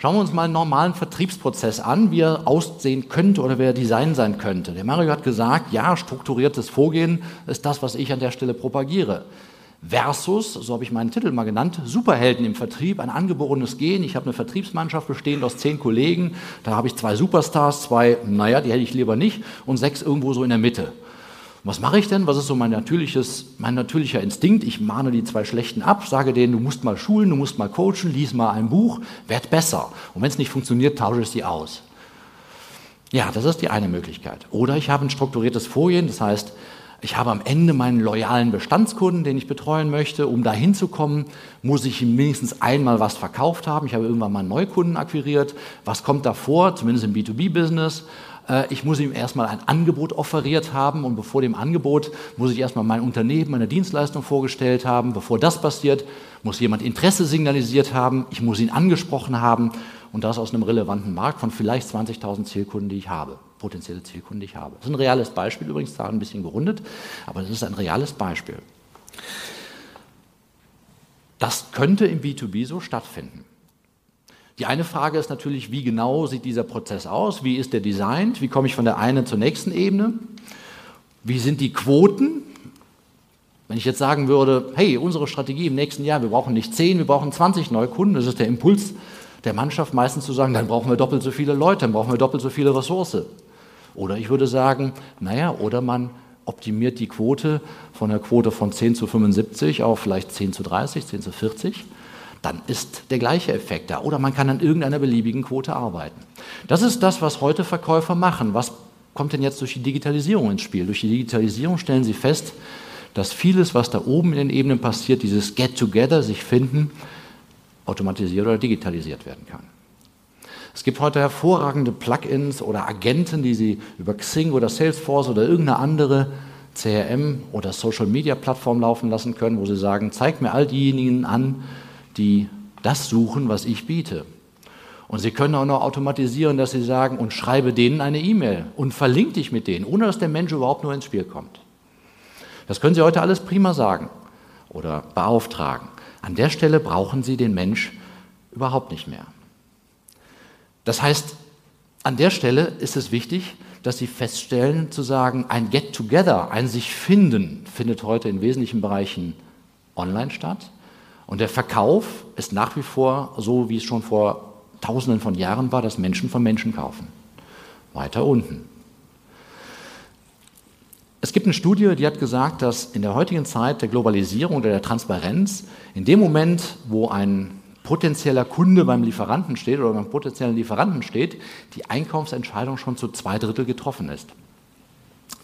Schauen wir uns mal einen normalen Vertriebsprozess an, wie er aussehen könnte oder wie er Design sein könnte. Der Mario hat gesagt, ja, strukturiertes Vorgehen ist das, was ich an der Stelle propagiere. Versus, so habe ich meinen Titel mal genannt, Superhelden im Vertrieb, ein angeborenes Gen. Ich habe eine Vertriebsmannschaft bestehend aus zehn Kollegen. Da habe ich zwei Superstars, zwei, naja, die hätte ich lieber nicht, und sechs irgendwo so in der Mitte. Was mache ich denn? Was ist so mein, natürliches, mein natürlicher Instinkt? Ich mahne die zwei Schlechten ab, sage denen, du musst mal schulen, du musst mal coachen, lies mal ein Buch, werd besser. Und wenn es nicht funktioniert, tausche ich sie aus. Ja, das ist die eine Möglichkeit. Oder ich habe ein strukturiertes Vorgehen, das heißt, ich habe am Ende meinen loyalen Bestandskunden, den ich betreuen möchte. Um da hinzukommen, muss ich ihm mindestens einmal was verkauft haben. Ich habe irgendwann mal einen Neukunden akquiriert. Was kommt davor, zumindest im B2B-Business? Äh, ich muss ihm erstmal ein Angebot offeriert haben und bevor dem Angebot muss ich erstmal mein Unternehmen, meine Dienstleistung vorgestellt haben. Bevor das passiert, muss jemand Interesse signalisiert haben, ich muss ihn angesprochen haben und das aus einem relevanten Markt von vielleicht 20.000 Zielkunden, die ich habe, potenzielle Zielkunden, die ich habe. Das ist ein reales Beispiel, übrigens da ein bisschen gerundet, aber das ist ein reales Beispiel. Das könnte im B2B so stattfinden. Die eine Frage ist natürlich, wie genau sieht dieser Prozess aus? Wie ist der designt? Wie komme ich von der einen zur nächsten Ebene? Wie sind die Quoten? Wenn ich jetzt sagen würde, hey, unsere Strategie im nächsten Jahr, wir brauchen nicht 10, wir brauchen 20 Neukunden, das ist der Impuls der Mannschaft meistens zu sagen, dann brauchen wir doppelt so viele Leute, dann brauchen wir doppelt so viele Ressourcen. Oder ich würde sagen, naja, oder man optimiert die Quote von der Quote von 10 zu 75 auf vielleicht 10 zu 30, 10 zu 40 dann ist der gleiche Effekt da. Oder man kann an irgendeiner beliebigen Quote arbeiten. Das ist das, was heute Verkäufer machen. Was kommt denn jetzt durch die Digitalisierung ins Spiel? Durch die Digitalisierung stellen sie fest, dass vieles, was da oben in den Ebenen passiert, dieses Get-Together, sich finden, automatisiert oder digitalisiert werden kann. Es gibt heute hervorragende Plugins oder Agenten, die Sie über Xing oder Salesforce oder irgendeine andere CRM oder Social Media Plattform laufen lassen können, wo Sie sagen, zeig mir all diejenigen an, die das suchen, was ich biete. Und Sie können auch noch automatisieren, dass Sie sagen, und schreibe denen eine E-Mail und verlinke dich mit denen, ohne dass der Mensch überhaupt nur ins Spiel kommt. Das können Sie heute alles prima sagen oder beauftragen. An der Stelle brauchen Sie den Mensch überhaupt nicht mehr. Das heißt, an der Stelle ist es wichtig, dass Sie feststellen, zu sagen, ein Get-Together, ein sich finden, findet heute in wesentlichen Bereichen online statt. Und der Verkauf ist nach wie vor so, wie es schon vor Tausenden von Jahren war, dass Menschen von Menschen kaufen. Weiter unten. Es gibt eine Studie, die hat gesagt, dass in der heutigen Zeit der Globalisierung oder der Transparenz, in dem Moment, wo ein potenzieller Kunde beim Lieferanten steht oder beim potenziellen Lieferanten steht, die Einkaufsentscheidung schon zu zwei Drittel getroffen ist.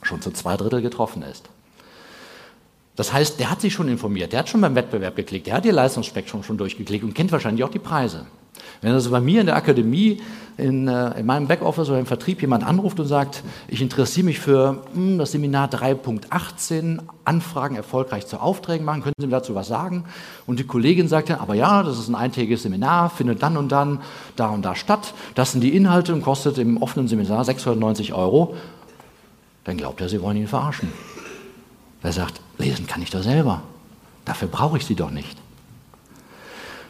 Schon zu zwei Drittel getroffen ist. Das heißt, der hat sich schon informiert, der hat schon beim Wettbewerb geklickt, der hat ihr Leistungsspektrum schon durchgeklickt und kennt wahrscheinlich auch die Preise. Wenn also bei mir in der Akademie, in, äh, in meinem Backoffice oder im Vertrieb jemand anruft und sagt, ich interessiere mich für mh, hm, das Seminar 3.18, Anfragen erfolgreich zu Aufträgen machen, können Sie mir dazu was sagen? Und die Kollegin sagt dann, aber ja, das ist ein eintägiges Seminar, findet dann und dann, da und da statt, das sind die Inhalte und kostet im offenen Seminar 690 Euro, dann glaubt er, Sie wollen ihn verarschen. Er sagt, lesen kann ich doch selber. Dafür brauche ich sie doch nicht.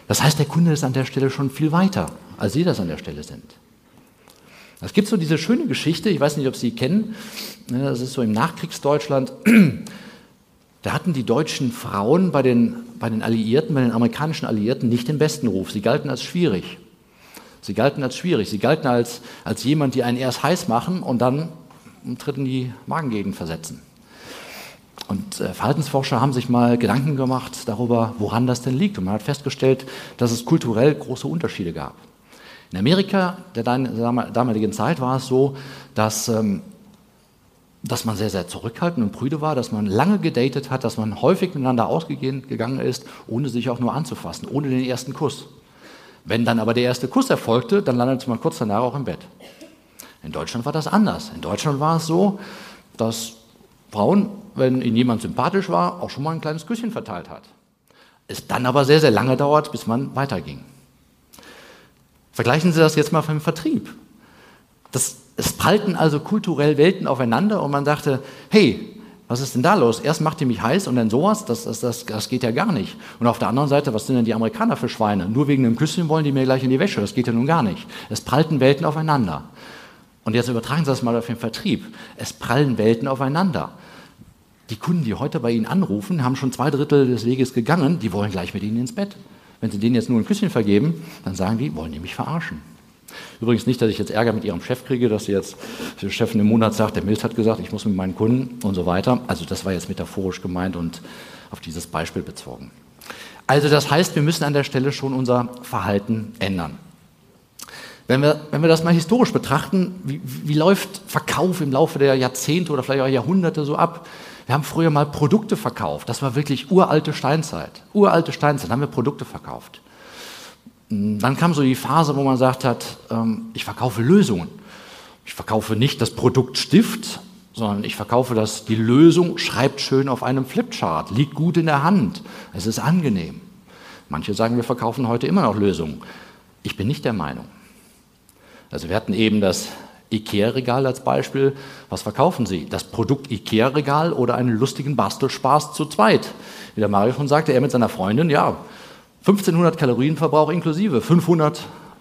Das heißt, der Kunde ist an der Stelle schon viel weiter, als Sie das an der Stelle sind. Es gibt so diese schöne Geschichte, ich weiß nicht, ob Sie sie kennen, ne, das ist so im Nachkriegsdeutschland, da hatten die deutschen Frauen bei den, bei den Alliierten, bei den amerikanischen Alliierten nicht den besten Ruf. Sie galten als schwierig. Sie galten als schwierig. Sie galten als, als jemand, die einen erst heiß machen und dann im dritten die Magengegend versetzen. Und äh, Verhaltensforscher haben sich mal Gedanken gemacht darüber, woran das denn liegt. Und man hat festgestellt, dass es kulturell große Unterschiede gab. In Amerika der damaligen Zeit war es so, dass, ähm, dass man sehr, sehr zurückhaltend und prüde war, dass man lange gedatet hat, dass man häufig miteinander ausgegangen ist, ohne sich auch nur anzufassen, ohne den ersten Kuss. Wenn dann aber der erste Kuss erfolgte, dann landete man kurz danach auch im Bett. In Deutschland war das anders. In Deutschland war es so, dass Frauen, wenn ihnen jemand sympathisch war, auch schon mal ein kleines Küsschen verteilt hat. Es dann aber sehr, sehr lange dauert, bis man weiterging. Vergleichen Sie das jetzt mal dem Vertrieb. Das, es prallten also kulturell Welten aufeinander und man dachte, hey, was ist denn da los? Erst macht ihr mich heiß und dann sowas, das, das, das, das geht ja gar nicht. Und auf der anderen Seite, was sind denn die Amerikaner für Schweine? Nur wegen einem Küsschen wollen die mir gleich in die Wäsche, das geht ja nun gar nicht. Es prallten Welten aufeinander. Und jetzt übertragen Sie das mal auf den Vertrieb. Es prallen Welten aufeinander. Die Kunden, die heute bei Ihnen anrufen, haben schon zwei Drittel des Weges gegangen, die wollen gleich mit Ihnen ins Bett. Wenn Sie denen jetzt nur ein Küsschen vergeben, dann sagen die, wollen die mich verarschen. Übrigens nicht, dass ich jetzt Ärger mit Ihrem Chef kriege, dass Sie jetzt, der Chef im Monat sagt, der Milz hat gesagt, ich muss mit meinen Kunden und so weiter. Also das war jetzt metaphorisch gemeint und auf dieses Beispiel bezogen. Also das heißt, wir müssen an der Stelle schon unser Verhalten ändern. Wenn wir, wenn wir das mal historisch betrachten, wie, wie läuft Verkauf im Laufe der Jahrzehnte oder vielleicht auch Jahrhunderte so ab? Wir haben früher mal Produkte verkauft. Das war wirklich uralte Steinzeit. Uralte Steinzeit haben wir Produkte verkauft. Dann kam so die Phase, wo man sagt hat, ähm, ich verkaufe Lösungen. Ich verkaufe nicht das Produkt Stift, sondern ich verkaufe das, die Lösung schreibt schön auf einem Flipchart, liegt gut in der Hand, es ist angenehm. Manche sagen, wir verkaufen heute immer noch Lösungen. Ich bin nicht der Meinung. Also wir hatten eben das IKEA-Regal als Beispiel. Was verkaufen Sie? Das Produkt IKEA-Regal oder einen lustigen Bastelspaß zu zweit? Wie der Mario schon sagte, er mit seiner Freundin, ja, 1500 Kalorienverbrauch inklusive, 500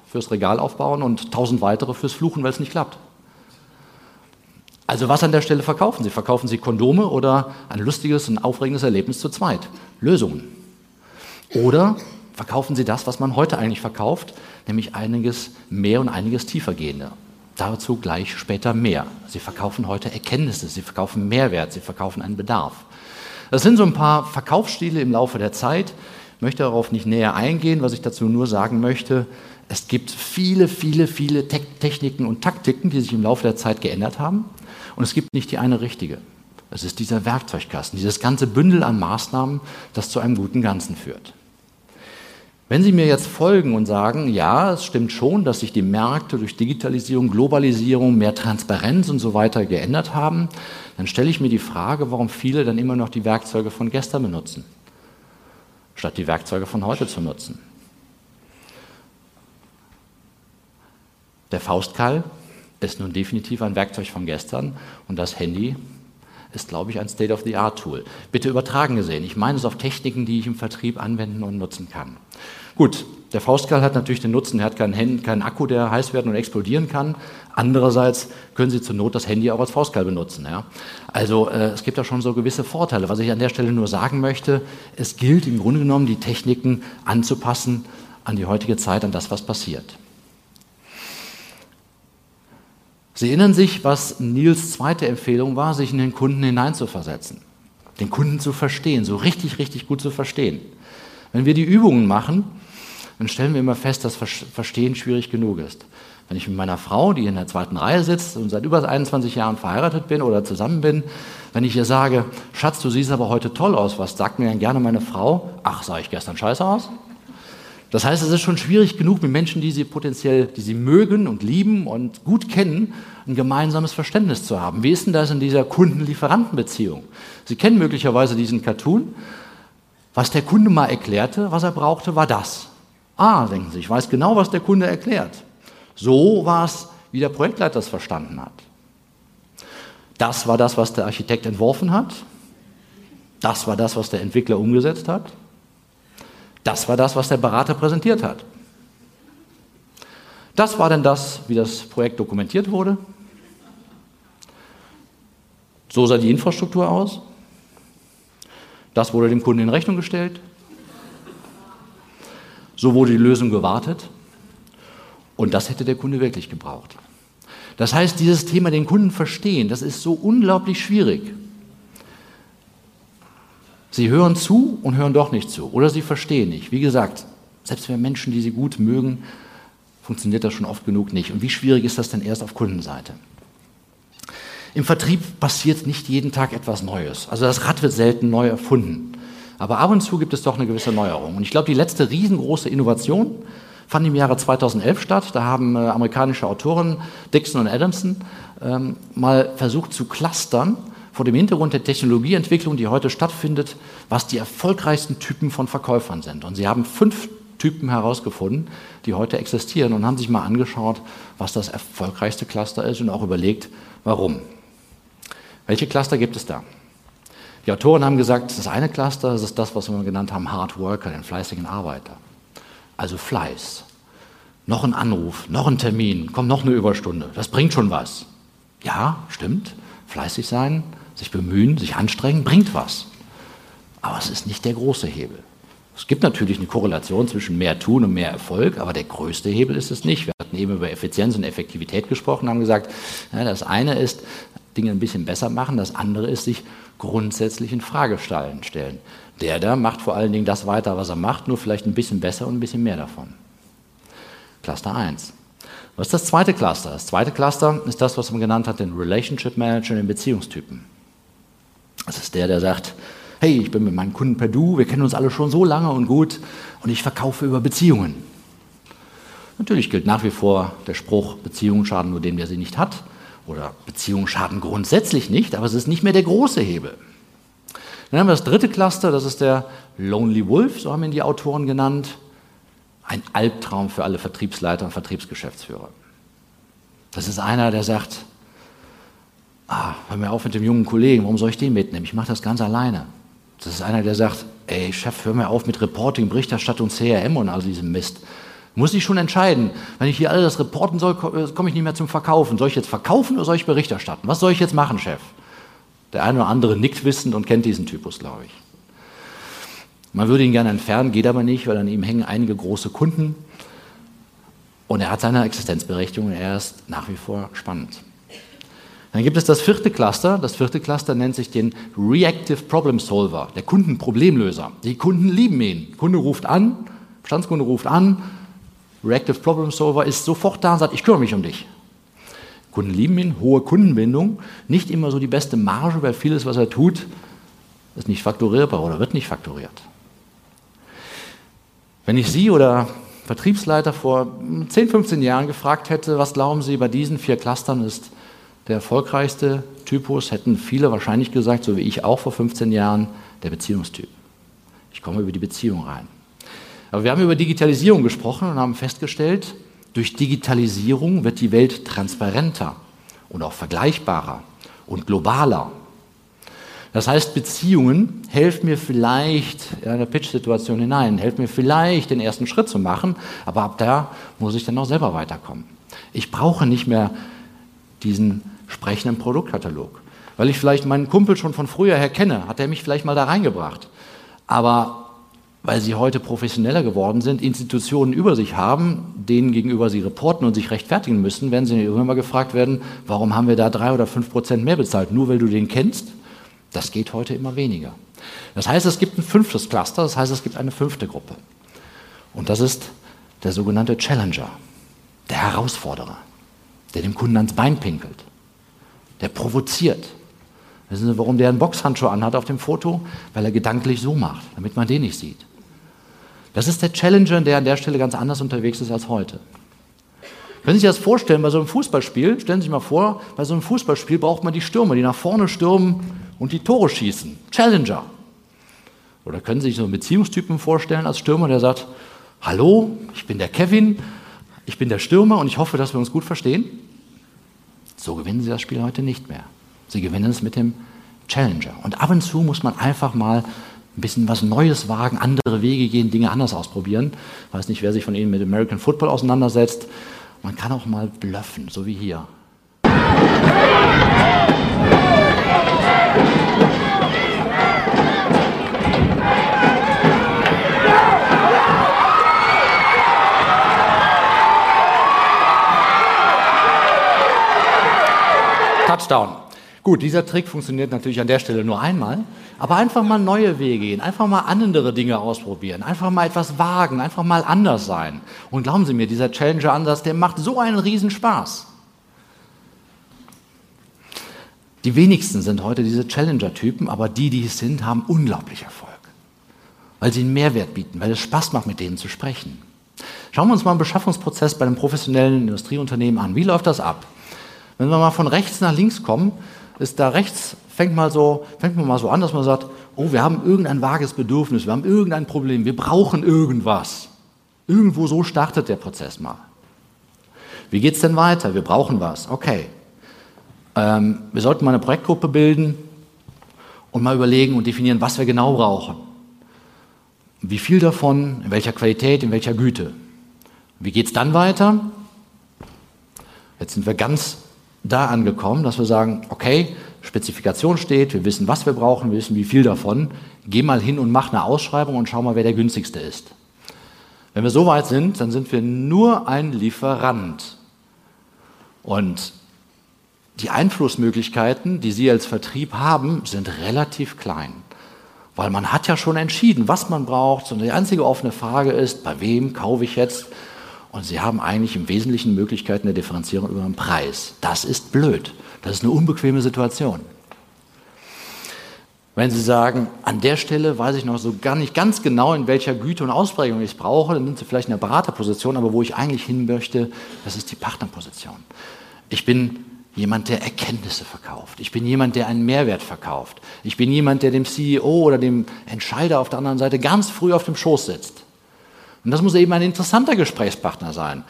fürs Regal aufbauen und 1000 weitere fürs Fluchen, weil es nicht klappt. Also was an der Stelle verkaufen Sie? Verkaufen Sie Kondome oder ein lustiges und aufregendes Erlebnis zu zweit? Lösungen. Oder verkaufen Sie das, was man heute eigentlich verkauft, nämlich einiges mehr und einiges tiefer gehende. Dazu gleich später mehr. Sie verkaufen heute Erkenntnisse, sie verkaufen Mehrwert, sie verkaufen einen Bedarf. Das sind so ein paar Verkaufsstile im Laufe der Zeit. Ich möchte darauf nicht näher eingehen, was ich dazu nur sagen möchte. Es gibt viele, viele, viele Te Techniken und Taktiken, die sich im Laufe der Zeit geändert haben. Und es gibt nicht die eine richtige. Es ist dieser Werkzeugkasten, dieses ganze Bündel an Maßnahmen, das zu einem guten Ganzen führt. Wenn Sie mir jetzt folgen und sagen, ja, es stimmt schon, dass sich die Märkte durch Digitalisierung, Globalisierung, mehr Transparenz und so weiter geändert haben, dann stelle ich mir die Frage, warum viele dann immer noch die Werkzeuge von gestern benutzen, statt die Werkzeuge von heute zu nutzen. Der Faustkeil ist nun definitiv ein Werkzeug von gestern und das Handy ist, glaube ich, ein State-of-the-Art-Tool. Bitte übertragen gesehen. Ich meine es auf Techniken, die ich im Vertrieb anwenden und nutzen kann. Gut, der Faustkeil hat natürlich den Nutzen, er hat keinen, Handy, keinen Akku, der heiß werden und explodieren kann. Andererseits können Sie zur Not das Handy auch als Faustkeil benutzen. Ja? Also äh, es gibt da schon so gewisse Vorteile. Was ich an der Stelle nur sagen möchte, es gilt im Grunde genommen, die Techniken anzupassen an die heutige Zeit, an das, was passiert. Sie erinnern sich, was Nils zweite Empfehlung war, sich in den Kunden hineinzuversetzen, den Kunden zu verstehen, so richtig, richtig gut zu verstehen. Wenn wir die Übungen machen, dann stellen wir immer fest, dass Verstehen schwierig genug ist. Wenn ich mit meiner Frau, die in der zweiten Reihe sitzt und seit über 21 Jahren verheiratet bin oder zusammen bin, wenn ich ihr sage, Schatz, du siehst aber heute toll aus, was sagt mir dann gerne meine Frau? Ach, sah ich gestern scheiße aus? Das heißt, es ist schon schwierig genug, mit Menschen, die sie potenziell, die sie mögen und lieben und gut kennen, ein gemeinsames Verständnis zu haben. Wie ist denn das in dieser Kunden-Lieferanten-Beziehung? Sie kennen möglicherweise diesen Cartoon. Was der Kunde mal erklärte, was er brauchte, war das. Ah, denken Sie, ich weiß genau, was der Kunde erklärt. So war es, wie der Projektleiter es verstanden hat. Das war das, was der Architekt entworfen hat. Das war das, was der Entwickler umgesetzt hat. Das war das, was der Berater präsentiert hat. Das war dann das, wie das Projekt dokumentiert wurde. So sah die Infrastruktur aus. Das wurde dem Kunden in Rechnung gestellt. So wurde die Lösung gewartet. Und das hätte der Kunde wirklich gebraucht. Das heißt, dieses Thema den Kunden verstehen, das ist so unglaublich schwierig. Sie hören zu und hören doch nicht zu oder sie verstehen nicht. Wie gesagt, selbst wenn Menschen, die sie gut mögen, funktioniert das schon oft genug nicht. Und wie schwierig ist das denn erst auf Kundenseite? Im Vertrieb passiert nicht jeden Tag etwas Neues. Also das Rad wird selten neu erfunden. Aber ab und zu gibt es doch eine gewisse Neuerung. Und ich glaube, die letzte riesengroße Innovation fand im Jahre 2011 statt. Da haben äh, amerikanische Autoren Dixon und Adamson ähm, mal versucht zu clustern vor dem Hintergrund der Technologieentwicklung, die heute stattfindet, was die erfolgreichsten Typen von Verkäufern sind. Und sie haben fünf Typen herausgefunden, die heute existieren und haben sich mal angeschaut, was das erfolgreichste Cluster ist und auch überlegt, warum. Welche Cluster gibt es da? Die Autoren haben gesagt, das eine Cluster das ist das, was wir genannt haben, Hard Worker, den fleißigen Arbeiter. Also Fleiß. Noch ein Anruf, noch ein Termin, kommt noch eine Überstunde. Das bringt schon was. Ja, stimmt. Fleißig sein, sich bemühen, sich anstrengen, bringt was. Aber es ist nicht der große Hebel. Es gibt natürlich eine Korrelation zwischen mehr Tun und mehr Erfolg, aber der größte Hebel ist es nicht. Wir hatten eben über Effizienz und Effektivität gesprochen, haben gesagt, ja, das eine ist, Dinge ein bisschen besser machen, das andere ist, sich grundsätzlich in Frage stellen. Der da macht vor allen Dingen das weiter, was er macht, nur vielleicht ein bisschen besser und ein bisschen mehr davon. Cluster 1. Was ist das zweite Cluster? Das zweite Cluster ist das, was man genannt hat, den Relationship Manager, den Beziehungstypen. Das ist der, der sagt, hey, ich bin mit meinen Kunden per Du, wir kennen uns alle schon so lange und gut und ich verkaufe über Beziehungen. Natürlich gilt nach wie vor der Spruch, Beziehungen schaden nur dem, der sie nicht hat. Oder Beziehungen schaden grundsätzlich nicht, aber es ist nicht mehr der große Hebel. Dann haben wir das dritte Cluster, das ist der Lonely Wolf, so haben ihn die Autoren genannt. Ein Albtraum für alle Vertriebsleiter und Vertriebsgeschäftsführer. Das ist einer, der sagt, ah, hör mir auf mit dem jungen Kollegen, warum soll ich den mitnehmen? Ich mache das ganz alleine. Das ist einer, der sagt, ey Chef, hör mir auf mit Reporting, Berichterstattung, CRM und all diesem Mist. Muss ich schon entscheiden, wenn ich hier alles reporten soll, äh, komme ich nicht mehr zum Verkaufen. Soll ich jetzt verkaufen oder soll ich Bericht erstatten? Was soll ich jetzt machen, Chef? Der eine oder andere nickt wissend und kennt diesen Typus, glaube ich. Man würde ihn gerne entfernen, geht aber nicht, weil an ihm hängen einige große Kunden. Und er hat seine Existenzberechtigung, er ist nach wie vor spannend. Dann gibt es das vierte Cluster. Das vierte Cluster nennt sich den Reactive Problem Solver, der Kundenproblemlöser. Die Kunden lieben ihn. Kunde ruft an, Bestandskunde ruft an, Reactive Problem Solver ist sofort da und sagt, ich kümmere mich um dich. Kunden lieben ihn, hohe Kundenbindung, nicht immer so die beste Marge, weil vieles, was er tut, ist nicht fakturierbar oder wird nicht fakturiert. Wenn ich Sie oder Vertriebsleiter vor 10, 15 Jahren gefragt hätte, was glauben Sie bei diesen vier Clustern ist der erfolgreichste Typus, hätten viele wahrscheinlich gesagt, so wie ich auch vor 15 Jahren, der Beziehungstyp. Ich komme über die Beziehung rein. Aber wir haben über Digitalisierung gesprochen und haben festgestellt, durch Digitalisierung wird die Welt transparenter und auch vergleichbarer und globaler. Das heißt, Beziehungen helfen mir vielleicht in eine Pitch-Situation hinein, helfen mir vielleicht den ersten Schritt zu machen, aber ab da muss ich dann auch selber weiterkommen. Ich brauche nicht mehr diesen sprechenden Produktkatalog. Weil ich vielleicht meinen Kumpel schon von früher her kenne, hat er mich vielleicht mal da reingebracht. Aber weil sie heute professioneller geworden sind, Institutionen über sich haben, denen gegenüber sie reporten und sich rechtfertigen müssen, werden sie irgendwann mal gefragt werden, warum haben wir da drei oder fünf Prozent mehr bezahlt? Nur weil du den kennst? Das geht heute immer weniger. Das heißt, es gibt ein fünftes Cluster, das heißt, es gibt eine fünfte Gruppe. Und das ist der sogenannte Challenger, der Herausforderer, der dem Kunden ans Bein pinkelt der provoziert. Wissen Sie, warum der einen Boxhandschuh anhat auf dem Foto? Weil er gedanklich so macht, damit man den nicht sieht. Das ist der Challenger, der an der Stelle ganz anders unterwegs ist als heute. Können Sie sich das vorstellen bei so einem Fußballspiel? Stellen Sie sich mal vor, bei so einem Fußballspiel braucht man die Stürmer, die nach vorne stürmen und die Tore schießen. Challenger. Oder können Sie sich so einen Beziehungstypen vorstellen als Stürmer, der sagt, hallo, ich bin der Kevin, ich bin der Stürmer und ich hoffe, dass wir uns gut verstehen? So gewinnen sie das Spiel heute nicht mehr. Sie gewinnen es mit dem Challenger. Und ab und zu muss man einfach mal ein bisschen was Neues wagen, andere Wege gehen, Dinge anders ausprobieren. Ich weiß nicht, wer sich von Ihnen mit American Football auseinandersetzt. Man kann auch mal bluffen, so wie hier. Touchdown. Gut, dieser Trick funktioniert natürlich an der Stelle nur einmal, aber einfach mal neue Wege gehen, einfach mal andere Dinge ausprobieren, einfach mal etwas wagen, einfach mal anders sein. Und glauben Sie mir, dieser Challenger-Ansatz, der macht so einen Riesenspaß. Die wenigsten sind heute diese Challenger-Typen, aber die, die es sind, haben unglaublich Erfolg, weil sie einen Mehrwert bieten, weil es Spaß macht, mit denen zu sprechen. Schauen wir uns mal einen Beschaffungsprozess bei einem professionellen Industrieunternehmen an. Wie läuft das ab? Wenn wir mal von rechts nach links kommen, ist da rechts, fängt, mal so, fängt man mal so an, dass man sagt, oh, wir haben irgendein vages Bedürfnis, wir haben irgendein Problem, wir brauchen irgendwas. Irgendwo so startet der Prozess mal. Wie geht es denn weiter? Wir brauchen was. Okay. Ähm, wir sollten mal eine Projektgruppe bilden und mal überlegen und definieren, was wir genau brauchen. Wie viel davon, in welcher Qualität, in welcher Güte. Wie geht es dann weiter? Jetzt sind wir ganz da angekommen, dass wir sagen, okay, Spezifikation steht, wir wissen, was wir brauchen, wir wissen, wie viel davon. Geh mal hin und mach eine Ausschreibung und schau mal, wer der günstigste ist. Wenn wir so weit sind, dann sind wir nur ein Lieferant. Und die Einflussmöglichkeiten, die Sie als Vertrieb haben, sind relativ klein. Weil man hat ja schon entschieden, was man braucht. Und die einzige offene Frage ist, bei wem kaufe ich jetzt und Sie haben eigentlich im Wesentlichen Möglichkeiten der Differenzierung über den Preis. Das ist blöd. Das ist eine unbequeme Situation. Wenn Sie sagen, an der Stelle weiß ich noch so gar nicht ganz genau, in welcher Güte und Ausprägung ich es brauche, dann sind Sie vielleicht in der Beraterposition, aber wo ich eigentlich hin möchte, das ist die Partnerposition. Ich bin jemand, der Erkenntnisse verkauft. Ich bin jemand, der einen Mehrwert verkauft. Ich bin jemand, der dem CEO oder dem Entscheider auf der anderen Seite ganz früh auf dem Schoß sitzt. Und das muss eben ein interessanter Gesprächspartner sein.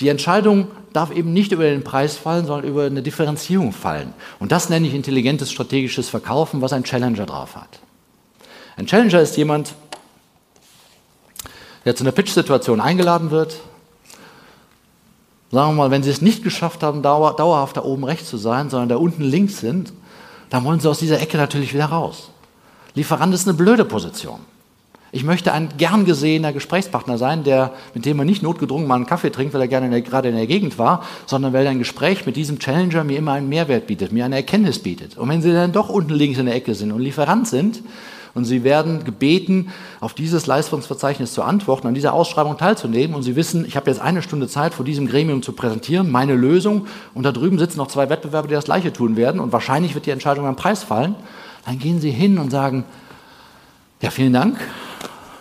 Die Entscheidung darf eben nicht über den Preis fallen, sondern über eine Differenzierung fallen. Und das nenne ich intelligentes strategisches Verkaufen, was ein Challenger drauf hat. Ein Challenger ist jemand, der zu einer Pitch-Situation eingeladen wird. Sagen wir mal, wenn Sie es nicht geschafft haben, dauer, dauerhaft da oben rechts zu sein, sondern da unten links sind, dann wollen Sie aus dieser Ecke natürlich wieder raus. Lieferant ist eine blöde Position. Ich möchte ein gern gesehener Gesprächspartner sein, der, mit dem man nicht notgedrungen mal einen Kaffee trinkt, weil er gerne in der, gerade in der Gegend war, sondern weil ein Gespräch mit diesem Challenger mir immer einen Mehrwert bietet, mir eine Erkenntnis bietet. Und wenn Sie dann doch unten links in der Ecke sind und Lieferant sind und Sie werden gebeten, auf dieses Leistungsverzeichnis zu antworten, an dieser Ausschreibung teilzunehmen und Sie wissen, ich habe jetzt eine Stunde Zeit, vor diesem Gremium zu präsentieren, meine Lösung und da drüben sitzen noch zwei Wettbewerber, die das Gleiche tun werden und wahrscheinlich wird die Entscheidung am Preis fallen, dann gehen Sie hin und sagen, ja, vielen Dank,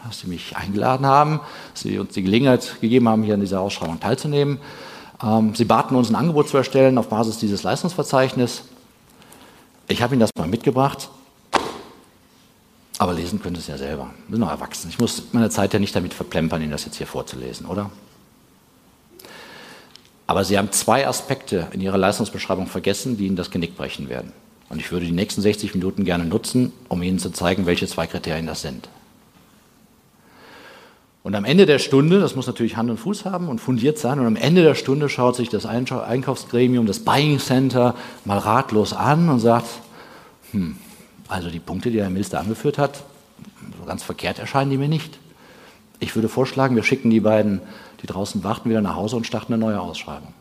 dass Sie mich eingeladen haben, dass Sie uns die Gelegenheit gegeben haben, hier an dieser Ausschreibung teilzunehmen. Ähm, Sie baten uns ein Angebot zu erstellen auf Basis dieses Leistungsverzeichnisses. Ich habe Ihnen das mal mitgebracht, aber lesen können Sie es ja selber. Sie sind noch erwachsen. Ich muss meine Zeit ja nicht damit verplempern, Ihnen das jetzt hier vorzulesen, oder? Aber Sie haben zwei Aspekte in Ihrer Leistungsbeschreibung vergessen, die Ihnen das Genick brechen werden. Und ich würde die nächsten 60 Minuten gerne nutzen, um Ihnen zu zeigen, welche zwei Kriterien das sind. Und am Ende der Stunde, das muss natürlich Hand und Fuß haben und fundiert sein, und am Ende der Stunde schaut sich das Einkaufsgremium, das Buying Center mal ratlos an und sagt, hm, also die Punkte, die Herr Minister angeführt hat, so ganz verkehrt erscheinen die mir nicht. Ich würde vorschlagen, wir schicken die beiden, die draußen warten, wieder nach Hause und starten eine neue Ausschreibung.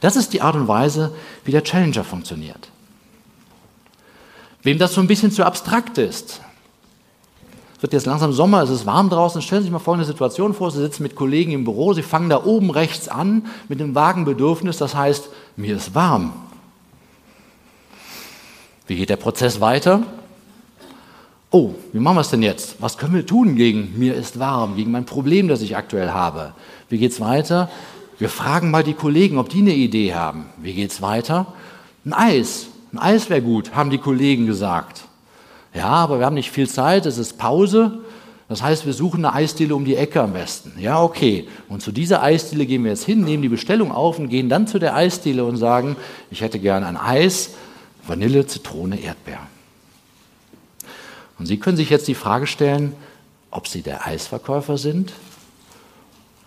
Das ist die Art und Weise, wie der Challenger funktioniert. Wem das so ein bisschen zu abstrakt ist, es wird jetzt langsam Sommer, es ist warm draußen. Stellen Sie sich mal folgende Situation vor: Sie sitzen mit Kollegen im Büro, Sie fangen da oben rechts an mit einem vagen Bedürfnis, das heißt, mir ist warm. Wie geht der Prozess weiter? Oh, wie machen wir es denn jetzt? Was können wir tun gegen mir ist warm, gegen mein Problem, das ich aktuell habe? Wie geht es weiter? Wir fragen mal die Kollegen, ob die eine Idee haben. Wie geht es weiter? Ein Eis. Ein Eis wäre gut, haben die Kollegen gesagt. Ja, aber wir haben nicht viel Zeit, es ist Pause. Das heißt, wir suchen eine Eisdiele um die Ecke am besten. Ja, okay. Und zu dieser Eisdiele gehen wir jetzt hin, nehmen die Bestellung auf und gehen dann zu der Eisdiele und sagen, ich hätte gern ein Eis, Vanille, Zitrone, Erdbeer. Und Sie können sich jetzt die Frage stellen, ob Sie der Eisverkäufer sind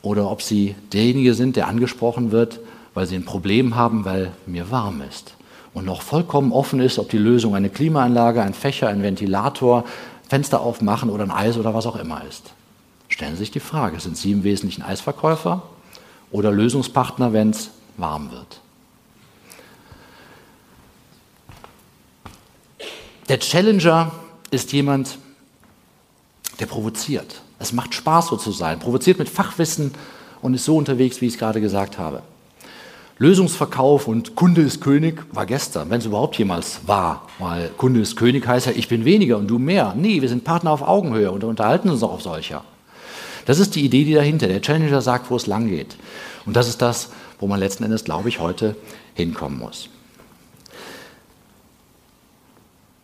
oder ob Sie derjenige sind, der angesprochen wird, weil Sie ein Problem haben, weil mir warm ist und noch vollkommen offen ist, ob die Lösung eine Klimaanlage, ein Fächer, ein Ventilator, Fenster aufmachen oder ein Eis oder was auch immer ist. Stellen Sie sich die Frage, sind Sie im Wesentlichen Eisverkäufer oder Lösungspartner, wenn es warm wird? Der Challenger ist jemand, der provoziert. Es macht Spaß, so zu sein. Provoziert mit Fachwissen und ist so unterwegs, wie ich es gerade gesagt habe. Lösungsverkauf und Kunde ist König war gestern, wenn es überhaupt jemals war. Weil Kunde ist König heißt ja, ich bin weniger und du mehr. Nee, wir sind Partner auf Augenhöhe und unterhalten uns auch auf solcher. Das ist die Idee, die dahinter. Der Challenger sagt, wo es lang geht. Und das ist das, wo man letzten Endes, glaube ich, heute hinkommen muss.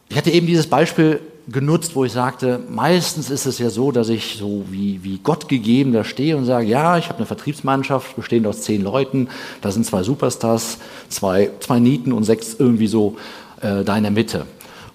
Ich hatte eben dieses Beispiel genutzt, wo ich sagte, meistens ist es ja so, dass ich so wie, wie Gott gegeben da stehe und sage, ja, ich habe eine Vertriebsmannschaft, bestehend aus zehn Leuten, da sind zwei Superstars, zwei, zwei Nieten und sechs irgendwie so äh, da in der Mitte.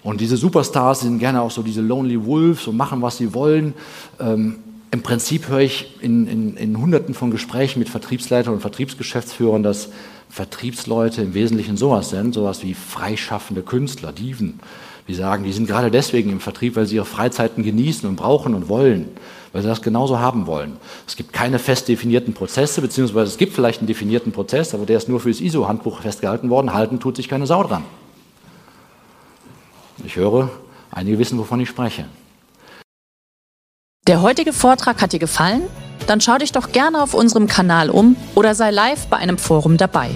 Und diese Superstars sind gerne auch so diese Lonely Wolves und machen, was sie wollen. Ähm, Im Prinzip höre ich in, in, in hunderten von Gesprächen mit Vertriebsleitern und Vertriebsgeschäftsführern, dass Vertriebsleute im Wesentlichen sowas sind, sowas wie freischaffende Künstler, Diven die sagen, die sind gerade deswegen im Vertrieb, weil sie ihre Freizeiten genießen und brauchen und wollen, weil sie das genauso haben wollen. Es gibt keine fest definierten Prozesse, beziehungsweise es gibt vielleicht einen definierten Prozess, aber der ist nur für das ISO-Handbuch festgehalten worden. Halten tut sich keine Sau dran. Ich höre, einige wissen, wovon ich spreche. Der heutige Vortrag hat dir gefallen? Dann schau dich doch gerne auf unserem Kanal um oder sei live bei einem Forum dabei.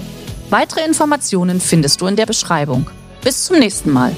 Weitere Informationen findest du in der Beschreibung. Bis zum nächsten Mal.